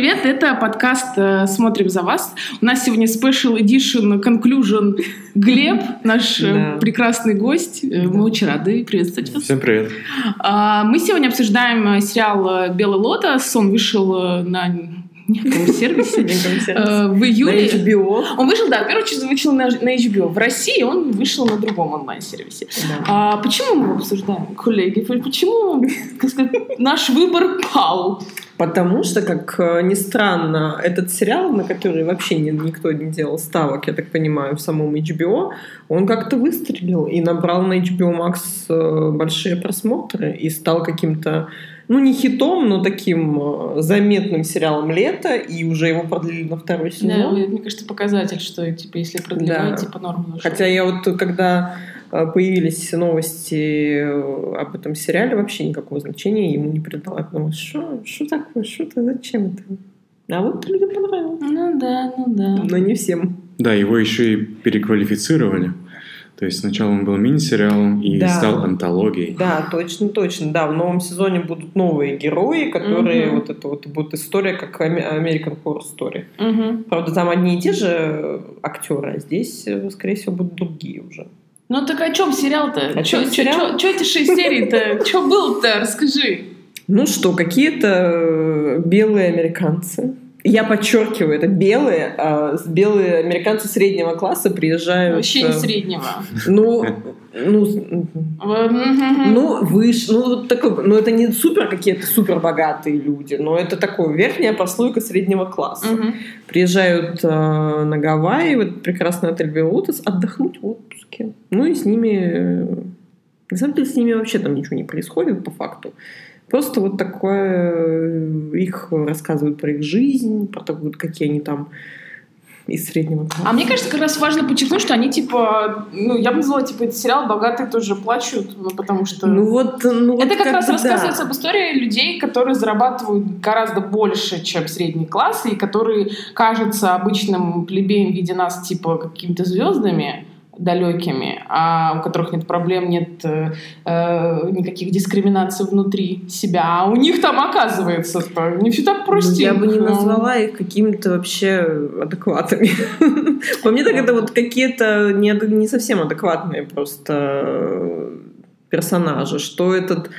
привет! Это подкаст э, «Смотрим за вас». У нас сегодня special edition conclusion Глеб, наш э, да. прекрасный гость. Э, мы очень рады приветствовать вас. Всем привет. А, мы сегодня обсуждаем сериал «Белый лотос». Он вышел на неком сервисе в июле. На HBO. Он вышел, да, в первую очередь вышел на, на HBO. В России он вышел на другом онлайн-сервисе. Да. А, почему мы его обсуждаем, коллеги? Почему, сказать, наш выбор пал? Потому что, как э, ни странно, этот сериал, на который вообще ни, никто не делал ставок, я так понимаю, в самом HBO, он как-то выстрелил и набрал на HBO Max э, большие просмотры и стал каким-то, ну, не хитом, но таким э, заметным сериалом лета, и уже его продлили на второй сезон. Да, мне кажется, показатель, что, типа, если продлевать, да. типа, норма. Хотя я вот, когда появились новости э, об этом сериале, вообще никакого значения ему не придала. Я подумала, что, что такое, что это, зачем это? А вот людям понравилось. Ну да, ну да. Но не всем. Да, его еще и переквалифицировали. То есть сначала он был мини-сериалом и да. стал антологией. Да, точно, точно. Да, в новом сезоне будут новые герои, которые угу. вот это вот будет история как American Horror Story. Угу. Правда, там одни и те же актеры, а здесь, э, скорее всего, будут другие уже. Ну так о чем сериал-то? О чем сериал? Что эти шесть серий-то? Что было-то? Расскажи. Ну что, какие-то э, белые американцы. Я подчеркиваю, это белые, а белые американцы среднего класса приезжают... Вообще не среднего. Ну, ну, ну выше, ну вот такой, ну это не супер какие-то супер богатые люди, но это такое верхняя прослойка среднего класса. Приезжают э, на Гавайи, в этот прекрасный отель Белутес, отдохнуть в отпуске. Ну и с ними, на самом деле с ними вообще там ничего не происходит по факту. Просто вот такое, э, их рассказывают про их жизнь, про то, какие они там из среднего класса. А мне кажется, как раз важно подчеркнуть, что они типа, ну, я бы назвала, типа, этот сериал «Богатые тоже плачут», ну, потому что... Ну вот, ну, Это как, как раз да. рассказывается об истории людей, которые зарабатывают гораздо больше, чем средний класс, и которые кажутся обычным плебеем в виде нас, типа, какими-то звездами, далекими, а у которых нет проблем, нет э, э, никаких дискриминаций внутри себя, а у них там оказывается не все так просто. Ну, я бы не назвала их какими-то вообще адекватами. По мне так это вот какие-то не, совсем адекватные просто персонажи, что этот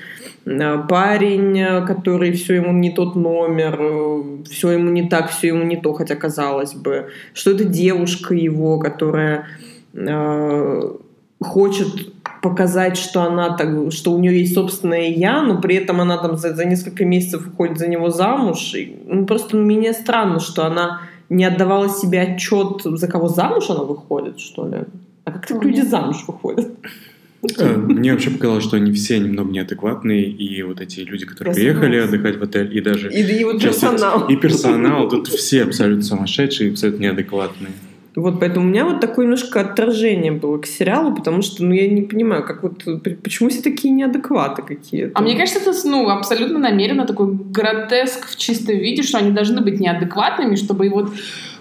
э, парень, который все ему не тот номер, э, все ему не так, все ему не то, хотя казалось бы, что это девушка его, которая Э, хочет показать, что она так, что у нее есть собственное я, но при этом она там за, за несколько месяцев выходит за него замуж. И, ну, просто мне странно, что она не отдавала себе отчет, за кого замуж она выходит, что ли. А как так люди замуж выходят? Э, мне вообще показалось, что они все немного неадекватные, и вот эти люди, которые приехали отдыхать в отель, и даже... И, и вот персонал. И персонал, тут все абсолютно сумасшедшие, абсолютно неадекватные. Вот, поэтому у меня вот такое немножко отторжение было к сериалу, потому что, ну, я не понимаю, как вот, почему все такие неадекваты какие-то? А мне кажется, это, ну, абсолютно намеренно такой гротеск в чистом виде, что они должны быть неадекватными, чтобы вот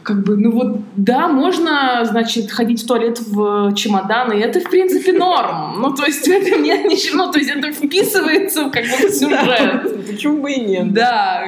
как бы, ну вот, да, можно, значит, ходить в туалет в чемодан, и это, в принципе, норм. Ну, то есть, это не, ну, то есть, это вписывается как бы в сюжет. Почему бы и нет? Да.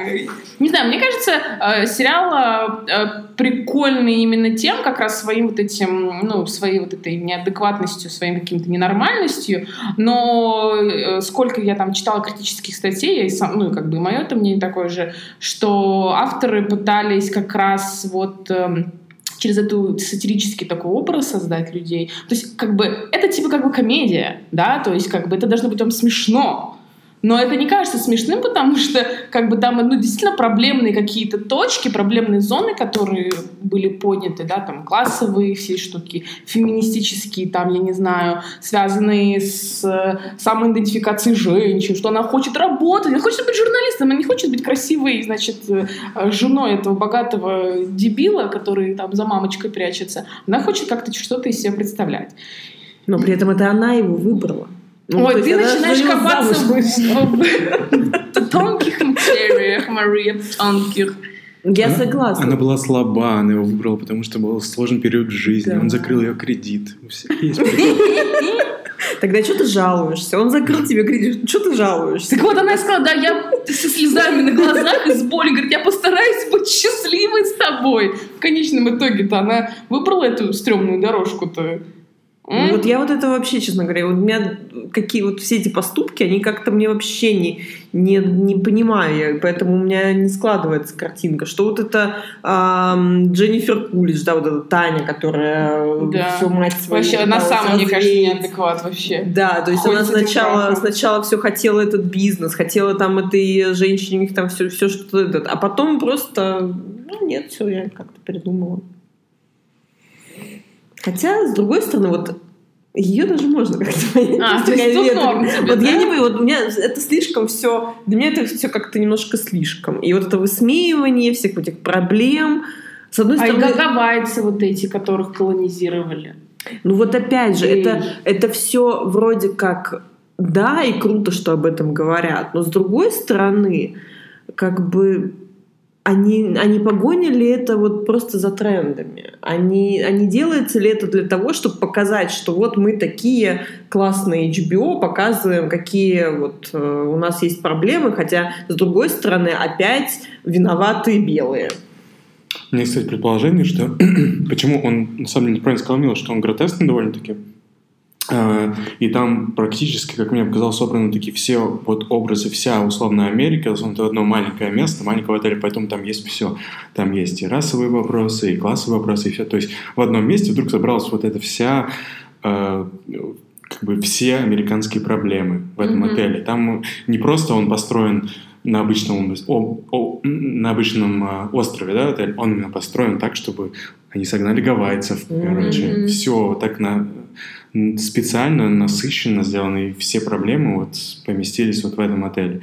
Не знаю, мне кажется, э, сериал э, прикольный именно тем, как раз своим вот этим, ну, своей вот этой неадекватностью, своим каким-то ненормальностью, но э, сколько я там читала критических статей, и сам, ну, как бы мое это мнение такое же, что авторы пытались как раз вот эм, через эту сатирический такой образ создать людей. То есть, как бы, это типа как бы комедия, да, то есть, как бы, это должно быть там смешно. Но это не кажется смешным, потому что как бы там ну, действительно проблемные какие-то точки, проблемные зоны, которые были подняты, да, там классовые все штуки, феминистические, там, я не знаю, связанные с э, самоидентификацией женщин, что она хочет работать, она хочет быть журналистом, она не хочет быть красивой, значит, э, женой этого богатого дебила, который там за мамочкой прячется. Она хочет как-то что-то из себя представлять. Но при этом это она его выбрала. Ну, Ой, ты начинаешь копаться в тонких материях, Мария, тонких. Я она, согласна. Она была слаба, она его выбрала, потому что был сложный период в жизни. Да. Он закрыл ее кредит. У всех есть Тогда что ты жалуешься? Он закрыл тебе кредит, что ты жалуешься? Так вот она сказала, да, я со слезами на глазах и с болью, говорит, я постараюсь быть собой. В конечном итоге-то она выбрала эту стрёмную дорожку-то. Ну, вот я вот это вообще, честно говоря, вот у меня какие вот все эти поступки, они как-то мне вообще не, не, не понимаю, поэтому у меня не складывается картинка, что вот это эм, Дженнифер Кулич, да, вот эта Таня, которая Да. всю мать свою Вообще, она сама, мне кажется, неадекват вообще. Да, то есть Ходит она сначала, сначала все хотела этот бизнес, хотела там этой женщине, у них там все, все что этот, а потом просто, ну нет, все, я как-то передумала. Хотя, с другой стороны, вот ее даже можно как-то понять. А, То есть тут норм тебе, Вот я да? не понимаю, вот у меня это слишком все, для меня это все как-то немножко слишком. И вот это высмеивание всех этих проблем, с одной А и стороны... гагавайцы вот эти, которых колонизировали. Ну вот опять же, Эй. это, это все вроде как да, и круто, что об этом говорят, но с другой стороны, как бы они, они погонили это вот просто за трендами. Они, они делается ли это для того, чтобы показать, что вот мы такие классные HBO, показываем, какие вот э, у нас есть проблемы, хотя с другой стороны опять виноваты белые. У меня есть, кстати, предположение, что почему он, на самом деле, правильно сказал Мила, что он гротескный довольно-таки. А, И там практически, как мне показалось, собраны такие все вот образы, вся условная Америка, это одно маленькое место, маленького отеля, поэтому там есть все. Там есть и расовые вопросы, и классовые вопросы, и все. То есть в одном месте вдруг собралась вот эта вся э, как бы все американские проблемы в этом Мгм. отеле. Там не просто он построен на обычном, о- о- на обычном а, острове, да, отель, он именно построен так, чтобы они согнали гавайцев, короче, все так на, специально, насыщенно сделано, и все проблемы вот поместились вот в этом отеле.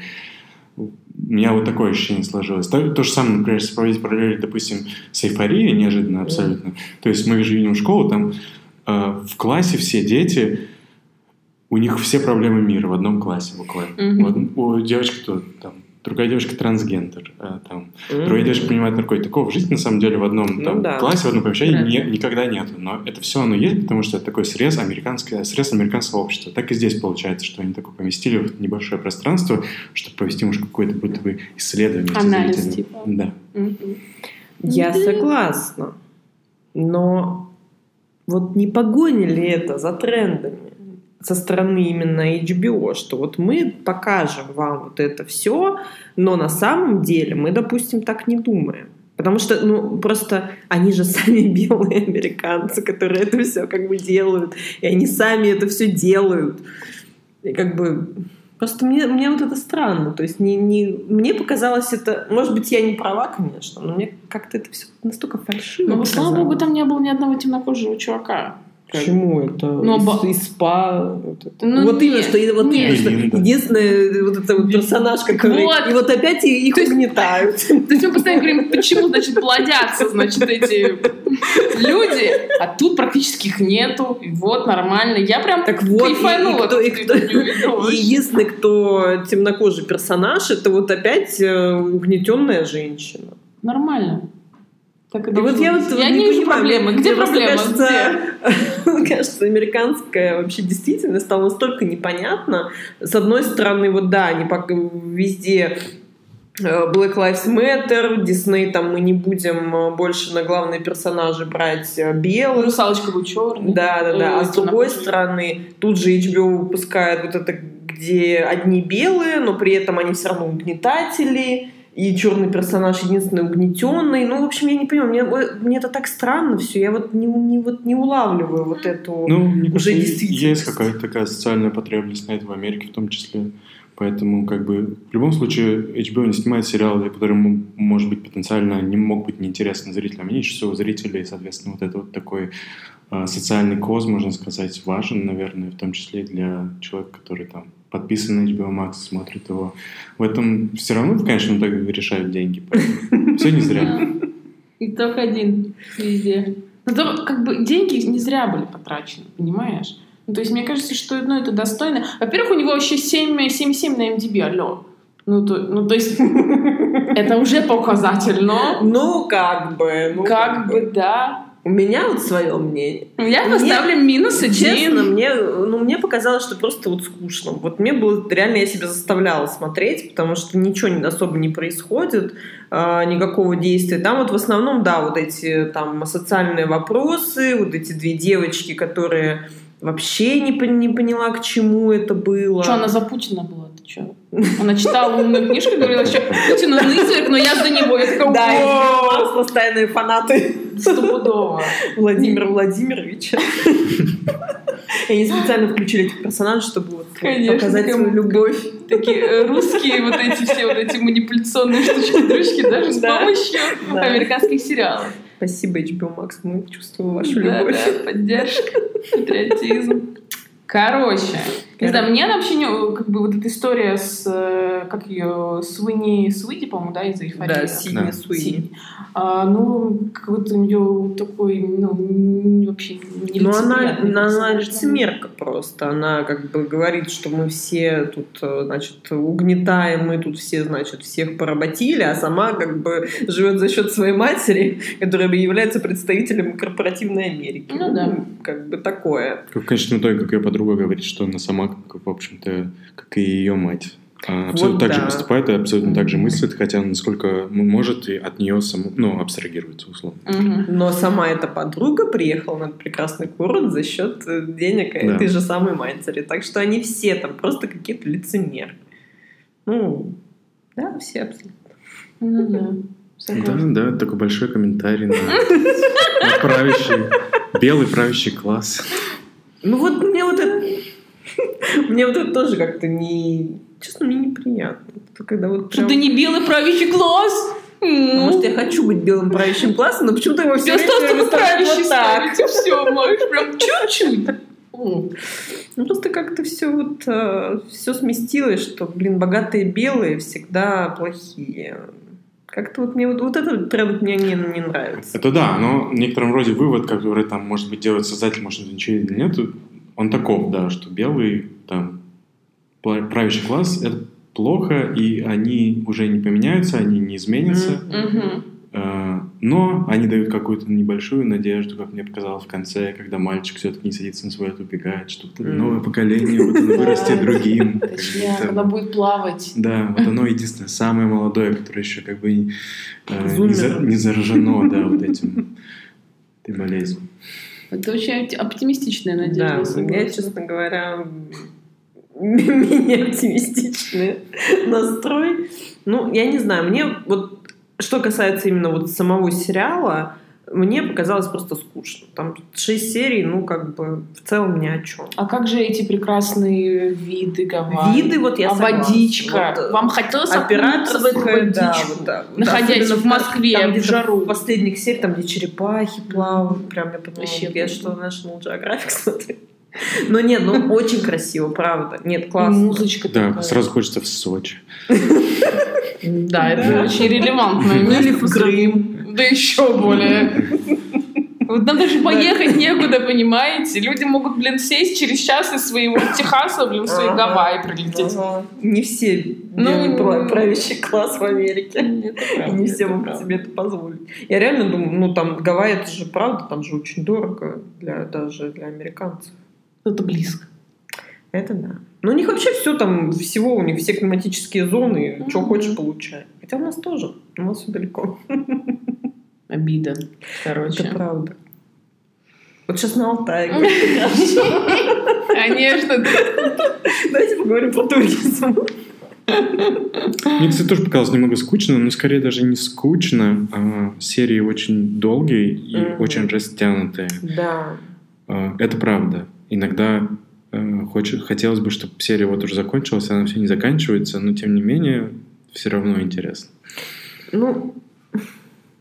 У меня вот такое ощущение сложилось. То, то же самое, например, если проводить параллель, допустим, с эйфорией, неожиданно абсолютно. То есть мы же видим школу, там э, в классе все дети, у них все проблемы мира в одном классе буквально. Вот у девочки то там другая девочка трансгендер, а, там другая девочка принимает наркотики. Такого в жизни на самом деле в одном Ну там, да. классе, в одном помещении Да. не- никогда нету. Но это все оно есть, потому что это такой срез американское, срез американского общества. Так и здесь получается, что они такое поместили в небольшое пространство, чтобы провести, может, какое-то будто бы исследование. Анализ, типа. Да. Мгм. Я согласна. Но вот не погонили это за трендами со стороны именно HBO, что вот мы покажем вам вот это все, но на самом деле мы, допустим, так не думаем. Потому что, ну, просто они же сами белые американцы, которые это все как бы делают, и они сами это все делают. И как бы Просто мне, мне вот это странно. То есть не, не, мне показалось это... Может быть, я не права, конечно, но мне как-то это все настолько фальшиво Ну, слава богу, там не было ни одного темнокожего чувака. Почему это? Ну, из, ба- из спа. Вот, это. Ну, Вот именно, что, вот нет. именно, что единственный вот это вот персонаж, который... Вот. И вот опять и- их То есть- угнетают. То есть мы постоянно говорим, почему, значит, плодятся, значит, эти люди, а тут практически их нету, и вот, нормально. Я прям Так вот, и- кайфанула, и кто- и кто- И единственный, кто темнокожий персонаж, это вот опять э, угнетенная женщина. Нормально. Так и И вот должно я вот я не не вижу понимаю, проблемы. мне Где проблема? Кажется, Где? кажется, американская вообще действительность стала настолько непонятна. С одной стороны, вот да, они пока везде э, Black Lives Matter, Disney там мы не будем э, больше на главные персонажи брать э, белых. Русалочка был черный. Да, да, да. А с другой стороны, тут же HBO выпускает вот это, где одни белые, но при этом они все равно угнетатели, и черный персонаж единственный угнетенный. Ну, в общем, я не понимаю, мне, мне это так странно все. Я вот не, не, вот не улавливаю вот эту... Ну, мне Уже действительность. есть какая-то такая социальная потребность на это в Америке в том числе. Поэтому, как бы, в любом случае, HBO не снимает сериалы, которые, может быть, потенциально не могут быть неинтересны зрителям. Они чувствуют зрителей, и, соответственно, вот это вот такой а, социальный коз, можно сказать, важен, наверное, в том числе для человека, который там подписан на HBO Max, смотрит его. В этом все равно, в конечном итоге, решают деньги. Все не зря. Да. Итог один везде. Ну, то, как бы деньги не зря были потрачены, понимаешь? Ну, то есть мне кажется, что ну, это достойно. Во-первых, у него вообще 7, 7,7 на MDB, алло. Ну, то, ну, то есть это уже показатель, но Ну, как бы. Ну, как бы, да. У меня вот свое мнение. Я Мне- поставлю минус один. Честно, мне, ну, мне показалось, что просто вот скучно. Вот мне было реально я себя заставляла смотреть, потому что ничего особо не происходит, а, никакого действия. Там вот в основном, да, вот эти там социальные вопросы, вот эти две девочки, которые вообще не, не поняла, к чему это было. Что, она за Путина была? Что? Она читала умную книжку и говорила, что Путин он изверг, но я за него. Я такая, Да, и «Вау!» у нас постоянные фанаты Стопудово. Владимира Владимировича. И они специально включили этих персонажей, чтобы вот Конечно, показать такая свою любовь. Такие э, русские вот эти все вот эти манипуляционные штучки-дрючки даже с помощью американских сериалов. Спасибо, HBO Max, мы чувствуем вашу любовь. да, поддержка, патриотизм. Короче, не знаю, мне вообще не, как бы вот эта история с, э, как ее, Суини, Суиди, по-моему, да, из «Эйфории». Да, Сидни Да. Суини. А, ну, какой-то у нее такой, ну, вообще не Ну, она, она, она лицемерка просто. Она как бы говорит, что мы все тут, э, значит, угнетаем, мы тут все, значит, всех поработили, а сама как бы живет за счет своей матери, которая является представителем корпоративной Америки. Ну да. Как бы такое. Как в конечном итоге, как ее подруга говорит, что она сама, как, в общем-то, как и ее мать. А, Абсолютно Вот так же да. поступает и абсолютно так же мыслит, хотя насколько может и от нее саму, ну, абстрагируется условно. Мгм. Но сама эта подруга приехала на этот прекрасный город за счет э, денег Да. этой же самой матери. Так что они все там просто какие-то лицемеры. Ну, да, все абсолютно. Ну да. Да, да, такой большой комментарий на, на правящий, белый правящий класс. Ну вот мне вот это... Мне вот это тоже как-то не... Честно, мне неприятно. Это когда вот Что прям- ты не белый правящий класс? Ну, Может, я хочу быть белым правящим классом, но почему-то его все Все осталось только правящий вот так. все, можешь прям чуть-чуть. Ну, просто как-то все вот все сместилось, что, блин, богатые белые всегда плохие. Как-то вот мне вот, вот это прям мне не, не нравится. Это да, но в некотором роде вывод, который там, может быть, делает создатель, может, ничего или нет, он таков, да, что белый, там, правящий класс — это плохо, и они уже не поменяются, они не изменятся. Э, но они дают какую-то небольшую надежду, как мне показалось в конце, когда мальчик все-таки не садится на свой, убегает, что Мгм. новое поколение, вот оно вырастет другим. она будет плавать. Да, вот оно единственное, самое молодое, которое еще как бы э, не, Зумеры. за- не заражено, да, вот этим этой болезнью. Это очень опти- оптимистичная надежда. Да, я честно говоря, менее оптимистичный настрой. Ну, я не знаю, мне вот, что касается именно вот самого сериала, мне показалось просто скучно. Там шесть серий, ну, как бы, в целом ни о чем. А как же эти прекрасные виды Гавайи? Виды, вот я а согласна. водичка? Вот, э, Вам хотелось окунуться в эту Операторская, да, водичку? вот да. находясь Особенно в Москве, там в жару. В последних сериях, там, где черепахи плавают, прям я подумала, Вообще я что, National Geographic смотрю. Но нет, ну очень красиво, правда. Нет, И классно. музычка Да, такая. сразу хочется в Сочи. Да, это очень релевантное Или место. в Крым. Да еще более. Вот нам даже поехать некуда, понимаете? Люди могут, блин, сесть через час из своего Техаса, блин, в свои Ага. Гавайи прилететь. Ага. Не все Ну, пра- правящий класс в Америке. Это И не все могут правда. себе это позволить. Я реально думаю, ну там Гавайи, это же правда, там же очень дорого для, даже для американцев. Это близко. Это да. Но у них вообще все там, всего у них все климатические зоны, что Мгм. хочешь, получай. Хотя у нас тоже, у нас все далеко. Обида. Это Короче. правда. Вот сейчас на Алтае. Конечно. Давайте поговорим про туризм. Мне, кстати, тоже показалось немного скучно, но скорее даже не скучно, а серии очень долгие и Мгм. очень растянутые. Да. А, Это правда. Иногда э, хочет, хотелось бы, чтобы серия вот уже закончилась, она все не заканчивается, но тем не менее все равно интересно. Ну,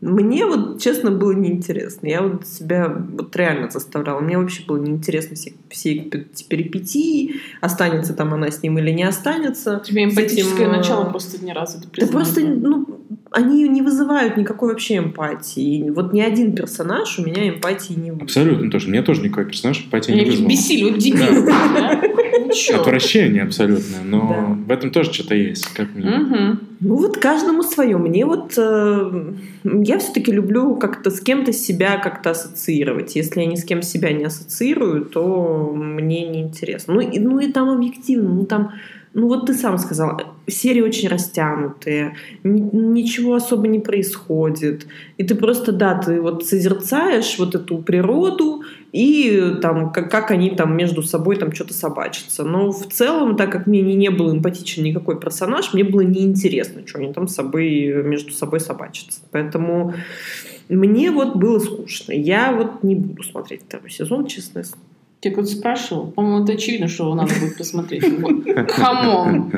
мне вот, честно, было неинтересно. Я вот себя вот реально заставляла. Мне вообще было неинтересно все, все эти перипетии, останется там она с ним или не останется. Тебе С эмпатическое этим, начало просто ни разу не Да признала. просто, ну, они не вызывают никакой вообще эмпатии. И вот ни один персонаж у меня эмпатии не вызвал. Абсолютно тоже. Мне тоже никакой персонаж эмпатии не Меня вызвал. бесили, вот дебил. Отвращение абсолютно, но в этом тоже что-то есть, как. Мгм. Ну вот каждому свое. Мне вот э, я все-таки люблю как-то с кем-то себя как-то ассоциировать. Если я ни с кем себя не ассоциирую, то мне неинтересно. Ну и, ну и там объективно, ну там, ну вот ты сам сказал, серии очень растянутые, ни- ничего особо не происходит. И ты просто, да, ты вот созерцаешь вот эту природу, и там, как, как они там между собой там что-то собачатся. Но в целом, так как мне не, не был эмпатичен никакой персонаж, мне было неинтересно, что они там с собой, между собой собачатся. Поэтому мне вот было скучно. Я вот не буду смотреть второй сезон, честно. слово. Я кто-то спрашивал. По-моему, это очевидно, что его надо будет посмотреть. Вот. Come on.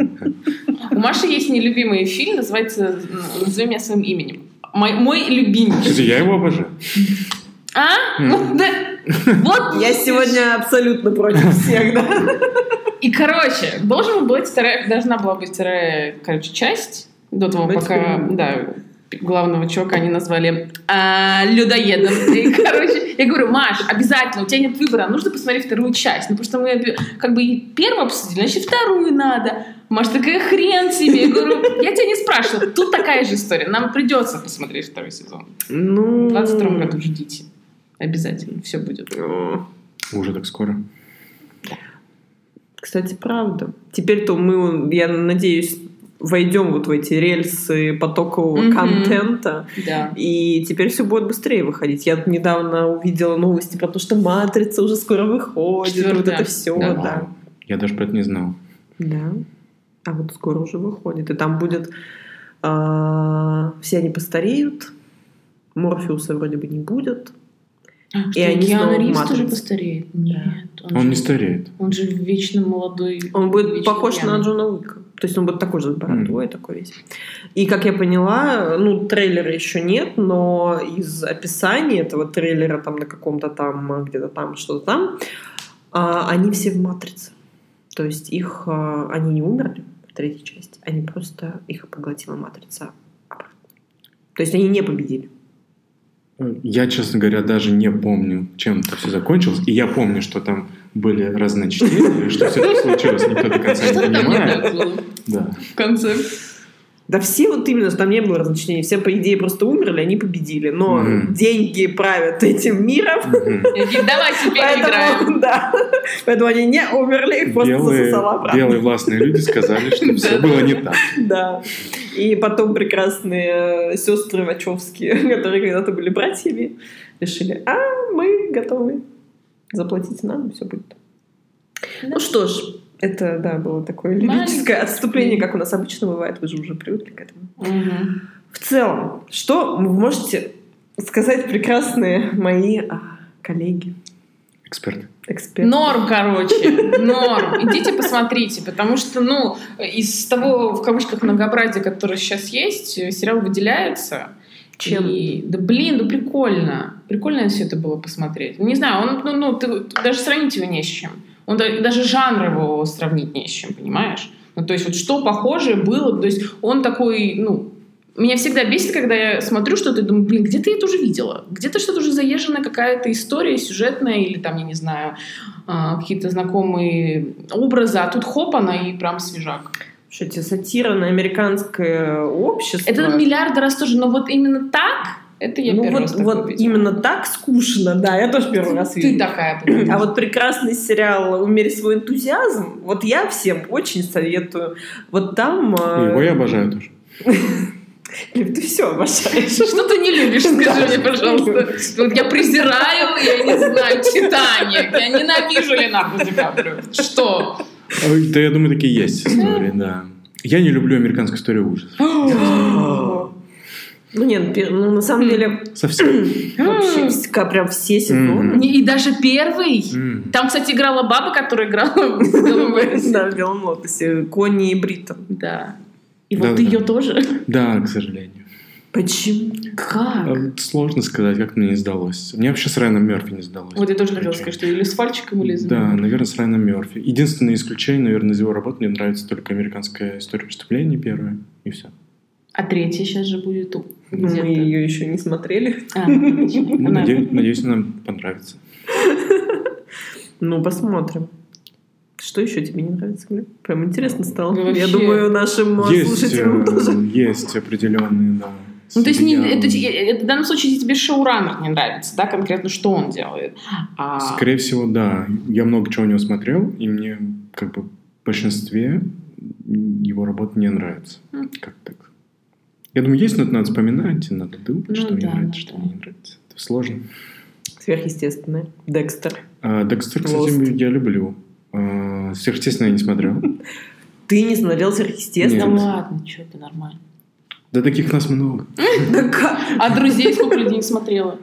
У Маши есть нелюбимый фильм, называется «Назови меня своим именем». Мой, мой любимый. Кстати, я его обожаю. А? Вот, да. Вот. Я сегодня абсолютно против всех, да. И, короче, должен быть вторая, должна была быть вторая, короче, часть до того, пока, да, главного чувака они назвали а, людоедом. И, короче, я говорю, Маш, обязательно, у тебя нет выбора, нужно посмотреть вторую часть. Ну, потому что мы как бы и первую обсудили, значит, вторую надо. Маш такая, хрен тебе. Я говорю, я тебя не спрашивала. Тут такая же история. Нам придется посмотреть второй сезон. Ну... В 22 году ждите. Обязательно. Все будет. Уже так скоро. Кстати, правда. Теперь-то мы, я надеюсь, войдем вот в эти рельсы потокового Мгм. контента. Да. И теперь все будет быстрее выходить. Я недавно увидела новости про то, что «Матрица» уже скоро выходит. Вот Четвертая. это все, Да. да. Я даже про это не знал. Да. А вот скоро уже выходит. И там будет... а, все они постареют. Морфеуса вроде бы не будет. И они снова Киану Ривз тоже «Матрице». постареет? Нет. Он же- не стареет. Он же вечно молодой. Он будет вечно похож пьяный. на Джона Уика. То есть он будет такой же с бородой, такой весь. И как я поняла, ну, трейлера еще нет, но из описания этого трейлера там на каком-то там, где-то там, что-то там, а, они все в «Матрице». То есть их, а, они не умерли в третьей части, они просто, их поглотила «Матрица» обратно. То есть они не победили. Я, честно говоря, даже не помню, чем это все закончилось. И я помню, что там были разночтения, что все это случилось, никто до конца не понимает. Да. в конце? Да все вот именно, что там не было различений, все, по идее, просто умерли, они победили. Но Мгм. деньги правят этим миром, Давай теперь играем. Поэтому, да. Поэтому они не умерли, их просто Белые, засосала обратно. белые властные люди сказали, что все было не так. Да. И потом прекрасные сестры Вачовские, которые когда-то были братьями, решили, а мы готовы заплатить нам, все будет. Ну что ж, это, да, было такое лирическое отступление, отступление. как у нас обычно бывает, вы же уже привыкли к этому. Мгм. В целом, что вы можете сказать прекрасные мои а, коллеги, Эксперты. эксперты? Норм, короче, норм. Идите посмотрите, потому что, ну, из того, в кавычках, многообразия, которое сейчас есть, э, сериал выделяется. Чем? И- да блин, ну прикольно. Прикольно все это было посмотреть. Не знаю, он, ну, ну, ты, даже сравнить его не с чем. Он да- даже жанр его сравнить не с чем, понимаешь? Ну, то есть вот что похожее было, то есть он такой, ну, меня всегда бесит, когда я смотрю что-то и думаю, блин, где-то я это уже видела? Где-то что-то уже заезженная какая-то история сюжетная или там, я не знаю, а, какие-то знакомые образы, а тут хоп, она и прям свежак. Что тебе сатира на американское общество? Это миллиарды раз тоже, но вот именно так, это я ну первый вот, раз такое вот увидела. именно так скучно, да, я тоже первый раз Ты видела. такая. блин. А вот прекрасный сериал «Умери свой энтузиазм», вот я всем очень советую. Вот там... э, Его я обожаю тоже. Ты все обожаешь. Что ты не любишь, скажи Да. мне, пожалуйста. Вот я презираю, я не знаю, Титаник, я ненавижу Леонардо Ди Каприо. Что? Да, я думаю, такие есть истории, да. Я не люблю американскую историю ужасов. Ну нет, ну на самом деле Совсем. вообще вс- прям все сезоны. И даже первый. Там, кстати, играла баба, которая играла в «Белом лотосе». Да, в «Белом лотосе». Конни и Бриттон. Да. И вот ее тоже. Да, к сожалению. Почему? Как? А, Сложно сказать, как мне не сдалось. Мне вообще с Райаном Мерфи не сдалось. Вот я тоже хотела сказать, что или с фальчиком, или с... Да, наверное, с Райаном Мерфи. Единственное исключение, наверное, из его работы мне нравится только американская история преступлений первая, и все. А третья сейчас же будет у- Мы ее еще не смотрели. А, ну, надеюсь, надеюсь, нам понравится. Ну, посмотрим. Что еще тебе не нравится, Глеб? Прям интересно стало. Ну, Я вообще. думаю, нашим э, Есть, слушателям э, тоже. есть определенные, да. Ну, то есть, не, это, это в данном случае тебе шоураннер не нравится, да, конкретно, что он делает. А, Скорее всего, да. Я много чего у него смотрел, и мне как бы в большинстве его работа не нравится. Как так? Я думаю, есть, но это надо вспоминать, и надо думать, Ну что мне да, нравится, ну что да. мне не нравится. Это сложно. Сверхъестественное. Декстер. А, Декстер, кстати, Lost. я люблю. А, Сверхъестественно я не смотрел. Ты не смотрел да сверхъестественное? Нет. ладно, что ты нормально. Да таких нас много. Да? А друзей сколько людей не смотрела?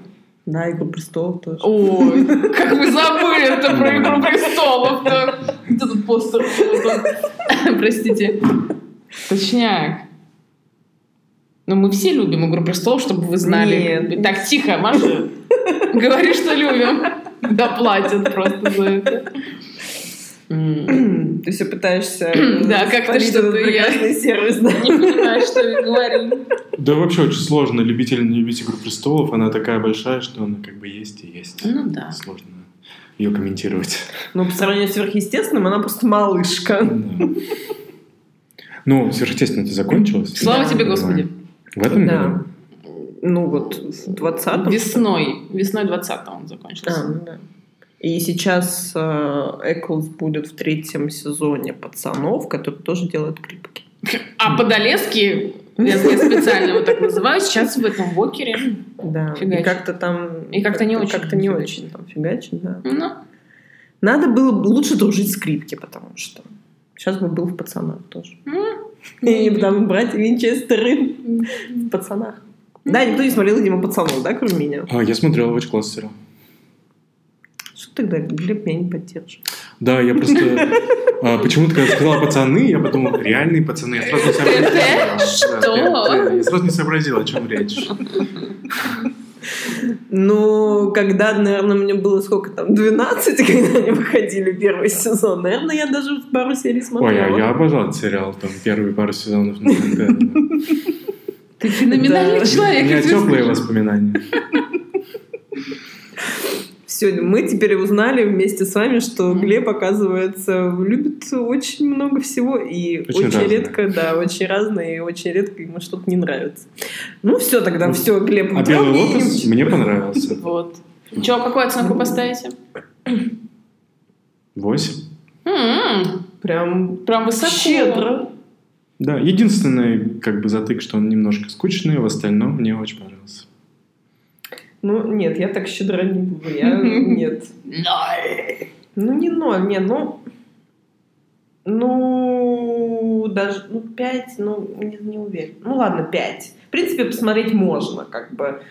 Да, Игру престолов тоже. Ой, как вы забыли это про Игру престолов. да. Тут постер? Простите. Точняк. Но мы все любим Игру престолов, чтобы вы знали. Нет. Так, тихо, Маша. Говори, что любим. Да платят просто за это. Ты все пытаешься Да, как-то спалить что-то этот я- сервис, да? Не понимаю, что я говорю. Да вообще очень сложно любить или не любить «Игру престолов». Она такая большая, что она как бы есть и есть. Ну да. Сложно ее комментировать. Но по сравнению с сверхъестественным, она просто малышка. Ну, сверхъестественно это закончилось. Слава тебе, Господи. В этом Да. году? Ну вот, в 20-м. Весной. Весной 20 он А, закончился. ну да. И сейчас э, Эклс будет в третьем сезоне пацанов, который тоже делает клипки. А Подолески, я, специально его так называю, сейчас в этом вокере. Да. Фигачит. И как-то там... И как-то не очень Как-то не очень там фигачит, да. Ну, Надо было бы лучше дружить скрипки, потому что сейчас бы был в пацанах тоже. И там братья Винчестеры в пацанах. Да, никто не смотрел, видимо, пацанов, да, кроме меня? А, я смотрел, очень классный сериал. Что тогда Глеб меня не поддержит? Да, я просто... а, Почему-то, когда сказала пацаны, я подумал, реальные пацаны. Я сразу не сообразил. Да, Что? Я сразу не сообразил, о чем речь. Ну, когда, наверное, мне было сколько там, 12, когда они выходили первый сезон, наверное, я даже пару серий Ой, смотрела. а я обожал этот сериал, там, первые пару сезонов. да, да. ты феноменальный Да. У человек. меня теплые воспоминания. Все, мы теперь узнали вместе с вами, что Глеб, оказывается, любит очень много всего и Очень очень, разное. редко, да, очень разное, и очень редко ему что-то не нравится. Ну, все тогда, Ну, все, Глеб, А «Белый лотос» мне понравился. Вот. Че, какую оценку поставите? Восемь. М, Прям Прям высоко. щедро. Да, единственный как бы затык, что он немножко скучный, в остальном мне очень понравился. Ну, нет, я так щедро не буду. Я нет. Ноль. Ну, не ноль, не, ну... Ну, даже, ну, пять, ну, не, не уверен. Ну, ладно, пять. В принципе, посмотреть можно, как бы.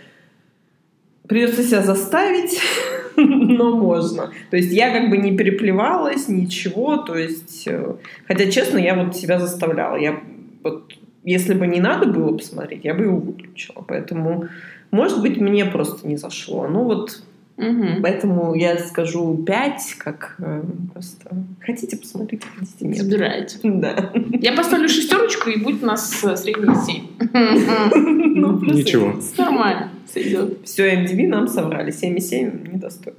Придется себя заставить, но можно. То есть я как бы не переплевалась, ничего, то есть... э, Хотя, честно, я вот себя заставляла. Я вот, если бы не надо было посмотреть, я бы его выключила. Поэтому, может быть, мне просто не зашло. Ну, вот Мгм. Поэтому я скажу 5, как э, просто хотите посмотреть, хотите нет. Забирайте. Да. Я поставлю шестерочку, и будет у нас э, средний семь. Ну, плюс Ничего. Нормально. Сойдет. Все, MDB нам соврали. 7,7 недостойно.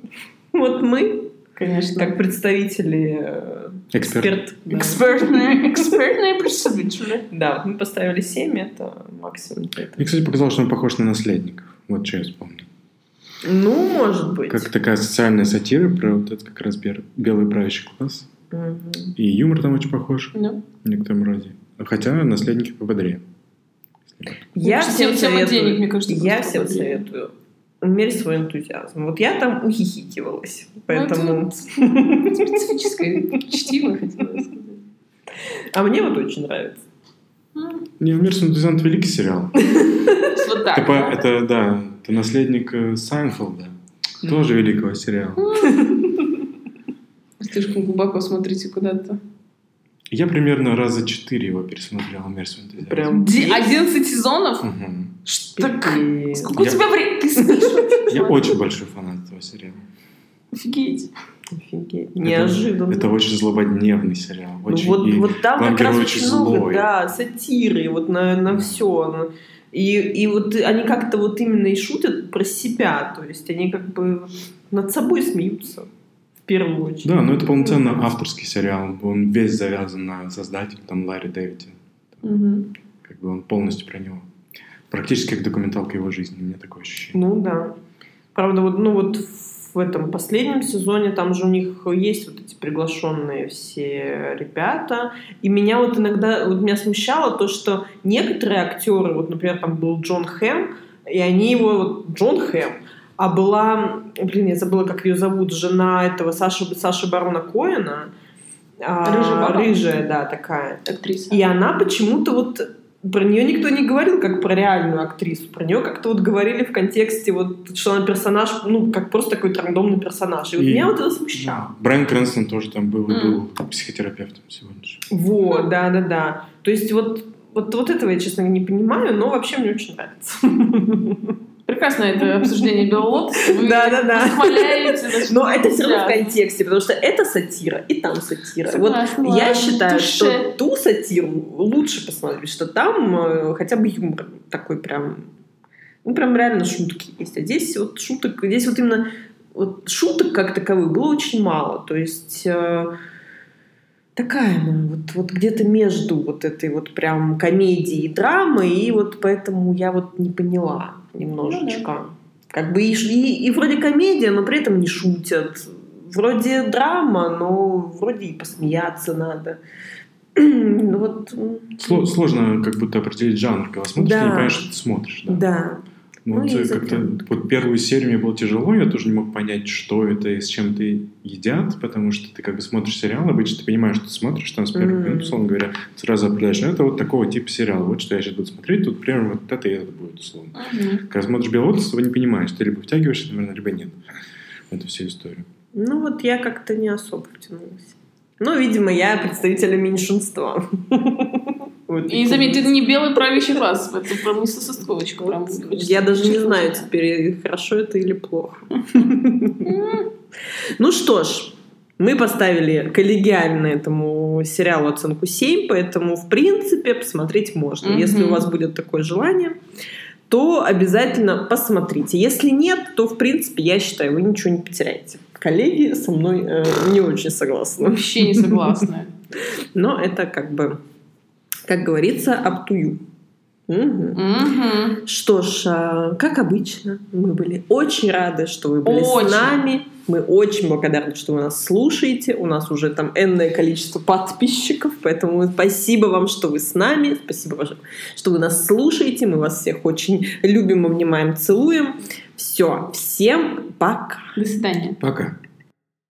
Вот мы, Конечно. как представители э, Эксперт. эксперт, да. Экспертные, экспертные представители. Да, вот мы поставили 7, это максимум. Мне, кстати, показалось, что он похож на наследников. Вот что я вспомнил. Ну, может быть. Как такая социальная сатира про вот этот как раз белый правящий класс. Мгм. И юмор там очень похож Ну. в некотором роде. Хотя наследники пободрее. Я всем тема советую, денег, мне кажется, я всем пободрее. советую. Умерь свой энтузиазм. Вот я там ухихикивалась. Поэтому... Ну, Специфическое чтиво, хотела сказать. А мне вот очень нравится. М, Не, «Мир энтузиант» великий сериал. Вот так. Это, да. это, да, это наследник э, Сайнфелда. Тоже великого сериала. Слишком глубоко смотрите куда-то. Я примерно раза четыре его пересмотрел «Мир энтузиант». Прям Ди- 11 сезонов? Мгм. Что? Пипец. Сколько у Я- тебя времени? Ты спишь? Я очень большой фанат этого сериала. Офигеть. Офигеть. Неожиданно. Это, это очень злободневный сериал. Ну Очень, вот, и вот там как раз очень много, злой. да, сатиры вот на, на Да. все. И, и вот они как-то вот именно и шутят про себя, то есть они как бы над собой смеются первую очередь. Да, но это полноценно авторский сериал. Он весь завязан на создателе, там, Ларри Дэвиде. Мгм. Как бы он полностью про него. Практически как документалка его жизни, у меня такое ощущение. Ну да. Правда, вот, ну вот в этом последнем сезоне там же у них есть вот эти приглашенные все ребята. И меня вот иногда, вот меня смущало то, что некоторые актеры, вот, например, там был Джон Хэм, и они его, вот, Джон Хэм, а была, блин, я забыла, как ее зовут, жена этого Саши, Саши Барона Коэна. А, Рыжая? Рыжая, да, такая. Актриса. И она почему-то вот про нее никто не говорил как про реальную актрису. Про нее как-то вот говорили в контексте, вот, что она персонаж, ну, как просто такой рандомный персонаж. И вот И- меня вот это смущало. Брайан Крэнстон тоже там был, и М. был психотерапевтом сегодня же. Вот, да, да, да. То есть вот, вот, вот этого я, честно, не понимаю, но вообще мне очень нравится. Прекрасно это обсуждение Белого Лотоса. Вы Да-да-да. восхваляете наш Но это все равно в контексте, потому что это сатира, и там сатира. Вот я считаю, что ту сатиру лучше посмотреть, что там э, хотя бы юмор такой прям, ну прям реально шутки есть. А здесь вот шуток, здесь вот именно вот шуток как таковых было очень мало. То есть э, такая она вот, вот где-то между вот этой вот прям комедией и драмой, и вот поэтому я вот не поняла немножечко. Как бы и, и, и вроде комедия, но при этом не шутят. Вроде драма, но вроде и посмеяться надо. Ну вот, Сло- Сложно как будто определить жанр, когда смотришь, Да. ты не понимаешь, что ты смотришь. Да. да. Ну, Ну, как-то вот первую серию мне было тяжело, я тоже не мог понять, что это и с чем ты едят, потому что ты как бы смотришь сериал, обычно ты понимаешь, что ты смотришь, там с первых минут, условно говоря, сразу определяешь, ну, это вот такого типа сериал, вот что я сейчас буду смотреть, тут примерно вот это и это будет, условно. Мгм. Когда смотришь «Белый лотос», ты не понимаешь, ты либо втягиваешься, наверное, либо нет в эту всю историю. Ну вот я как-то не особо втянулась. Ну, видимо, я представитель меньшинства. Вот И такой. заметьте, это не белый правящий класс, это прям сосисковочка. Прям Я даже не знаю теперь, хорошо это или плохо. Ну что ж, мы поставили коллегиально этому сериалу оценку 7, поэтому, в принципе, посмотреть можно. Если у вас будет такое желание, то обязательно посмотрите. Если нет, то, в принципе, я считаю, вы ничего не потеряете. Коллеги со мной э, не очень согласны. Вообще не согласна. Но это как бы, как говорится, up to you. Мгм. Мгм. Что ж, а, как обычно, мы были очень рады, что вы были Очень. с нами. Мы очень благодарны, что вы нас слушаете. У нас уже там энное количество подписчиков, поэтому спасибо вам, что вы с нами. Спасибо, вам, что вы нас слушаете. Мы вас всех очень любим, обнимаем, целуем. Все, всем пока. До свидания. Пока.